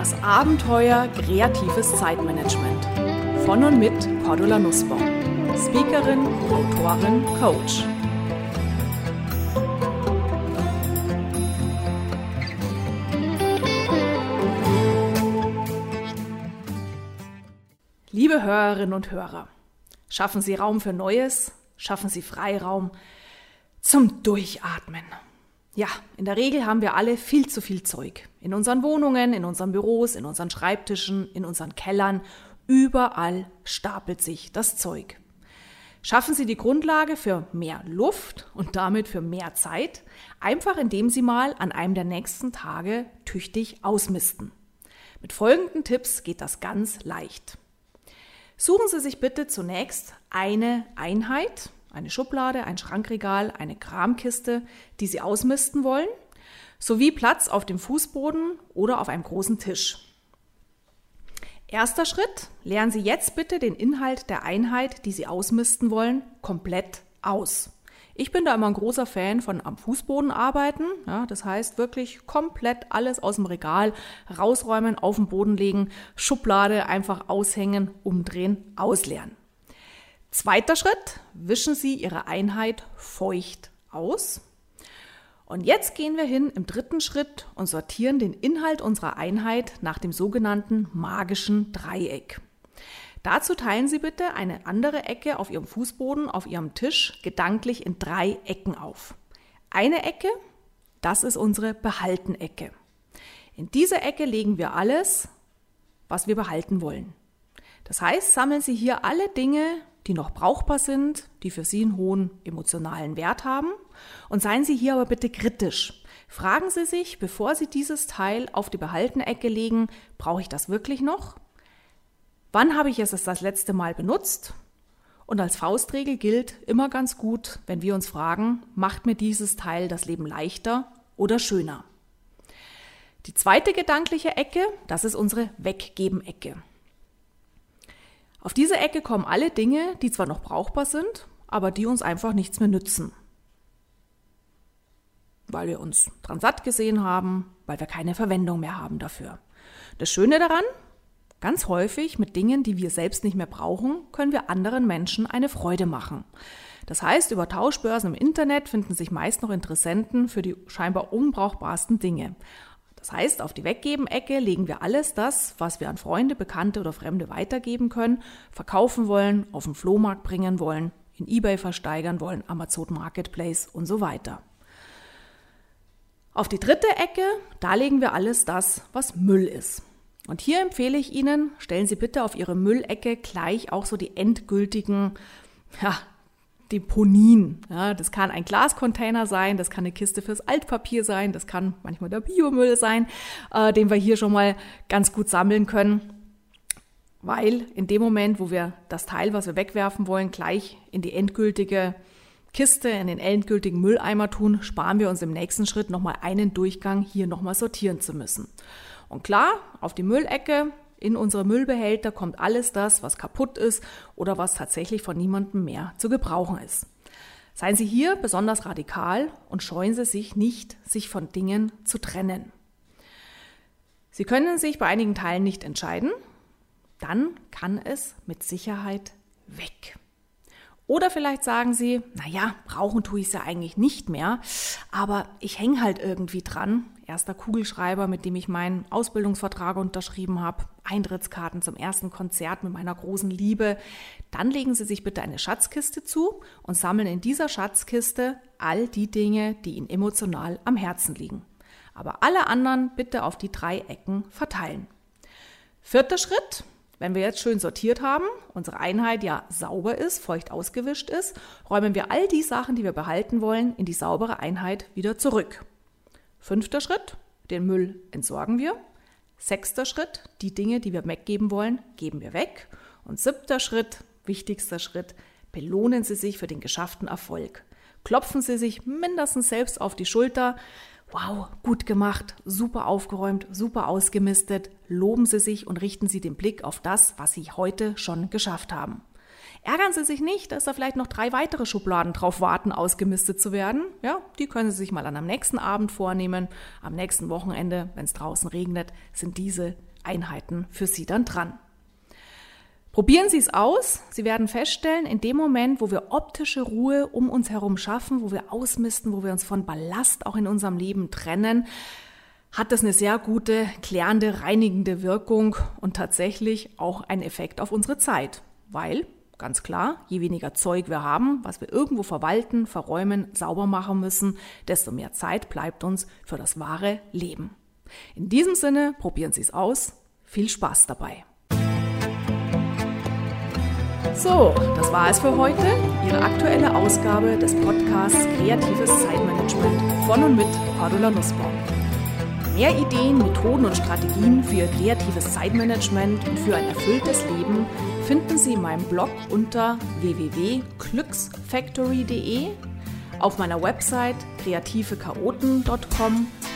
Das Abenteuer kreatives Zeitmanagement. Von und mit Cordula Nussbaum. Speakerin, Autorin, Coach. Liebe Hörerinnen und Hörer, schaffen Sie Raum für Neues, schaffen Sie Freiraum zum Durchatmen. Ja, in der Regel haben wir alle viel zu viel Zeug. In unseren Wohnungen, in unseren Büros, in unseren Schreibtischen, in unseren Kellern. Überall stapelt sich das Zeug. Schaffen Sie die Grundlage für mehr Luft und damit für mehr Zeit, einfach indem Sie mal an einem der nächsten Tage tüchtig ausmisten. Mit folgenden Tipps geht das ganz leicht. Suchen Sie sich bitte zunächst eine Einheit, eine Schublade, ein Schrankregal, eine Kramkiste, die Sie ausmisten wollen, sowie Platz auf dem Fußboden oder auf einem großen Tisch. Erster Schritt, leeren Sie jetzt bitte den Inhalt der Einheit, die Sie ausmisten wollen, komplett aus. Ich bin da immer ein großer Fan von am Fußboden arbeiten. Ja, das heißt wirklich komplett alles aus dem Regal rausräumen, auf den Boden legen, Schublade einfach aushängen, umdrehen, ausleeren. Zweiter Schritt, wischen Sie Ihre Einheit feucht aus. Und jetzt gehen wir hin im dritten Schritt und sortieren den Inhalt unserer Einheit nach dem sogenannten magischen Dreieck. Dazu teilen Sie bitte eine andere Ecke auf Ihrem Fußboden, auf Ihrem Tisch gedanklich in drei Ecken auf. Eine Ecke, das ist unsere Behalten-Ecke. In diese Ecke legen wir alles, was wir behalten wollen. Das heißt, sammeln Sie hier alle Dinge, die noch brauchbar sind, die für Sie einen hohen emotionalen Wert haben. Und seien Sie hier aber bitte kritisch. Fragen Sie sich, bevor Sie dieses Teil auf die Behaltenecke legen, brauche ich das wirklich noch? Wann habe ich es das letzte Mal benutzt? Und als Faustregel gilt immer ganz gut, wenn wir uns fragen, macht mir dieses Teil das Leben leichter oder schöner? Die zweite gedankliche Ecke, das ist unsere Weggeben-Ecke. Auf diese Ecke kommen alle Dinge, die zwar noch brauchbar sind, aber die uns einfach nichts mehr nützen. Weil wir uns dran satt gesehen haben, weil wir keine Verwendung mehr haben dafür. Das Schöne daran, ganz häufig mit Dingen, die wir selbst nicht mehr brauchen, können wir anderen Menschen eine Freude machen. Das heißt, über Tauschbörsen im Internet finden sich meist noch Interessenten für die scheinbar unbrauchbarsten Dinge. Das heißt, auf die Weggeben-Ecke legen wir alles das, was wir an Freunde, Bekannte oder Fremde weitergeben können, verkaufen wollen, auf den Flohmarkt bringen wollen, in eBay versteigern wollen, Amazon Marketplace und so weiter. Auf die dritte Ecke, da legen wir alles das, was Müll ist. Und hier empfehle ich Ihnen, stellen Sie bitte auf Ihre Müllecke gleich auch so die endgültigen ja, Deponien. Ja, das kann ein Glascontainer sein, das kann eine Kiste fürs Altpapier sein, das kann manchmal der Biomüll sein, äh, den wir hier schon mal ganz gut sammeln können. Weil in dem Moment, wo wir das Teil, was wir wegwerfen wollen, gleich in die endgültige Kiste, in den endgültigen Mülleimer tun, sparen wir uns im nächsten Schritt nochmal einen Durchgang hier nochmal sortieren zu müssen. Und klar, auf die Müllecke in unsere Müllbehälter kommt alles das, was kaputt ist oder was tatsächlich von niemandem mehr zu gebrauchen ist. Seien Sie hier besonders radikal und scheuen Sie sich nicht, sich von Dingen zu trennen. Sie können sich bei einigen Teilen nicht entscheiden, dann kann es mit Sicherheit weg. Oder vielleicht sagen Sie, naja, brauchen tue ich es ja eigentlich nicht mehr, aber ich hänge halt irgendwie dran erster Kugelschreiber, mit dem ich meinen Ausbildungsvertrag unterschrieben habe, Eintrittskarten zum ersten Konzert mit meiner großen Liebe. Dann legen Sie sich bitte eine Schatzkiste zu und sammeln in dieser Schatzkiste all die Dinge, die Ihnen emotional am Herzen liegen. Aber alle anderen bitte auf die drei Ecken verteilen. Vierter Schritt, wenn wir jetzt schön sortiert haben, unsere Einheit ja sauber ist, feucht ausgewischt ist, räumen wir all die Sachen, die wir behalten wollen, in die saubere Einheit wieder zurück. Fünfter Schritt, den Müll entsorgen wir. Sechster Schritt, die Dinge, die wir weggeben wollen, geben wir weg. Und siebter Schritt, wichtigster Schritt, belohnen Sie sich für den geschafften Erfolg. Klopfen Sie sich mindestens selbst auf die Schulter. Wow, gut gemacht, super aufgeräumt, super ausgemistet. Loben Sie sich und richten Sie den Blick auf das, was Sie heute schon geschafft haben. Ärgern Sie sich nicht, dass da vielleicht noch drei weitere Schubladen drauf warten, ausgemistet zu werden. Ja, die können Sie sich mal an am nächsten Abend vornehmen. Am nächsten Wochenende, wenn es draußen regnet, sind diese Einheiten für Sie dann dran. Probieren Sie es aus. Sie werden feststellen, in dem Moment, wo wir optische Ruhe um uns herum schaffen, wo wir ausmisten, wo wir uns von Ballast auch in unserem Leben trennen, hat das eine sehr gute, klärende, reinigende Wirkung und tatsächlich auch einen Effekt auf unsere Zeit. Weil, ganz klar, je weniger Zeug wir haben, was wir irgendwo verwalten, verräumen, sauber machen müssen, desto mehr Zeit bleibt uns für das wahre Leben. In diesem Sinne, probieren Sie es aus. Viel Spaß dabei. So, das war es für heute. Ihre aktuelle Ausgabe des Podcasts Kreatives Zeitmanagement von und mit Cordula Nussbaum. Mehr Ideen, Methoden und Strategien für kreatives Zeitmanagement und für ein erfülltes Leben finden Sie in meinem Blog unter www.glücksfactory.de, auf meiner Website kreativechaoten.com